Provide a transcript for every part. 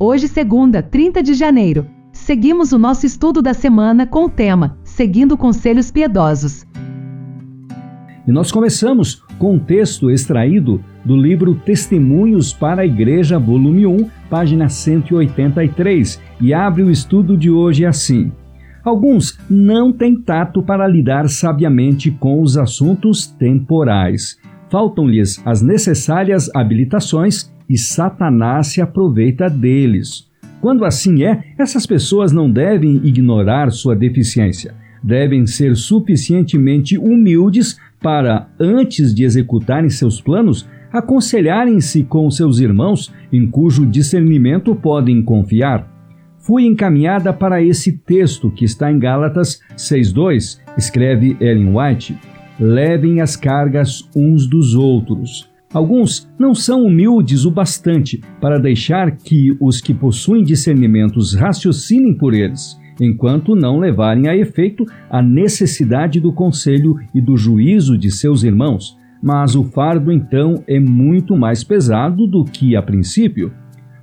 Hoje, segunda, 30 de janeiro, seguimos o nosso estudo da semana com o tema Seguindo Conselhos Piedosos. E nós começamos com um texto extraído do livro Testemunhos para a Igreja, volume 1, página 183, e abre o estudo de hoje assim: Alguns não têm tato para lidar sabiamente com os assuntos temporais. Faltam-lhes as necessárias habilitações e Satanás se aproveita deles. Quando assim é, essas pessoas não devem ignorar sua deficiência. Devem ser suficientemente humildes para, antes de executarem seus planos, aconselharem-se com seus irmãos em cujo discernimento podem confiar. Fui encaminhada para esse texto que está em Gálatas 6:2, escreve Ellen White. Levem as cargas uns dos outros. Alguns não são humildes o bastante para deixar que os que possuem discernimentos raciocinem por eles, enquanto não levarem a efeito a necessidade do conselho e do juízo de seus irmãos. Mas o fardo então é muito mais pesado do que a princípio.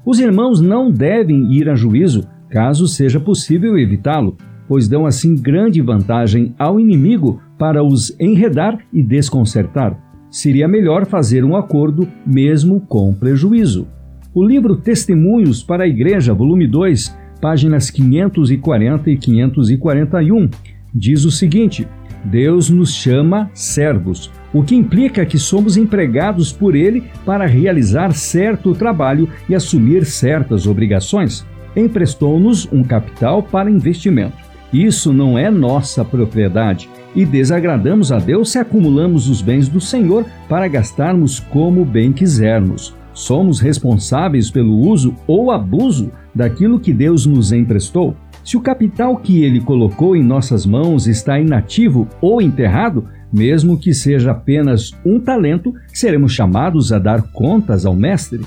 Os irmãos não devem ir a juízo, caso seja possível evitá-lo, pois dão assim grande vantagem ao inimigo para os enredar e desconcertar seria melhor fazer um acordo mesmo com prejuízo. O livro Testemunhos para a Igreja, volume 2, páginas 540 e 541, diz o seguinte: Deus nos chama servos, o que implica que somos empregados por Ele para realizar certo trabalho e assumir certas obrigações. Emprestou-nos um capital para investimento. Isso não é nossa propriedade e desagradamos a Deus se acumulamos os bens do Senhor para gastarmos como bem quisermos. Somos responsáveis pelo uso ou abuso daquilo que Deus nos emprestou. Se o capital que ele colocou em nossas mãos está inativo ou enterrado, mesmo que seja apenas um talento, seremos chamados a dar contas ao Mestre.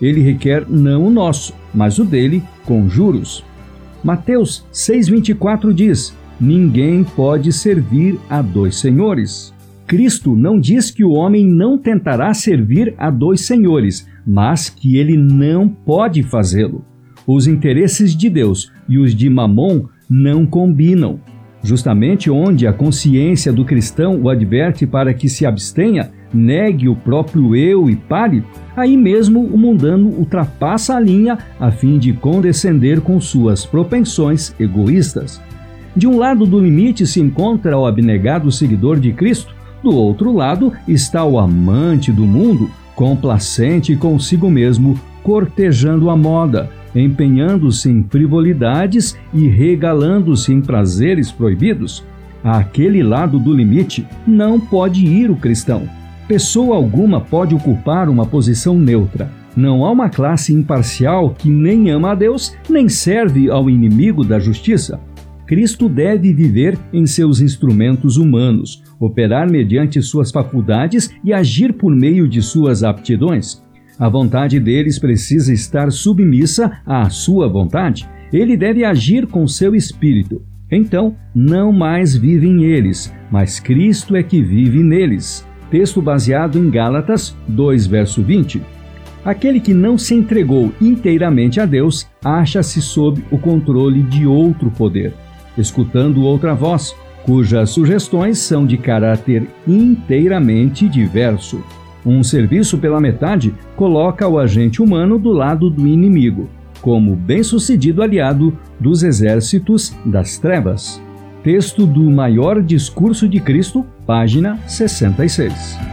Ele requer não o nosso, mas o dele com juros. Mateus 6,24 diz: Ninguém pode servir a dois senhores. Cristo não diz que o homem não tentará servir a dois senhores, mas que ele não pode fazê-lo. Os interesses de Deus e os de Mamon não combinam. Justamente onde a consciência do cristão o adverte para que se abstenha, negue o próprio eu e pare, aí mesmo o mundano ultrapassa a linha a fim de condescender com suas propensões egoístas. De um lado do limite se encontra o abnegado seguidor de Cristo, do outro lado está o amante do mundo, complacente consigo mesmo, cortejando a moda, empenhando-se em frivolidades e regalando-se em prazeres proibidos. Àquele lado do limite não pode ir o cristão. Pessoa alguma pode ocupar uma posição neutra. Não há uma classe imparcial que nem ama a Deus, nem serve ao inimigo da justiça. Cristo deve viver em seus instrumentos humanos, operar mediante suas faculdades e agir por meio de suas aptidões. A vontade deles precisa estar submissa à sua vontade. Ele deve agir com seu espírito. Então, não mais vivem eles, mas Cristo é que vive neles texto baseado em Gálatas 2, verso 20. Aquele que não se entregou inteiramente a Deus acha-se sob o controle de outro poder, escutando outra voz, cujas sugestões são de caráter inteiramente diverso. Um serviço pela metade coloca o agente humano do lado do inimigo, como bem-sucedido aliado dos exércitos das trevas. Texto do Maior Discurso de Cristo, página 66.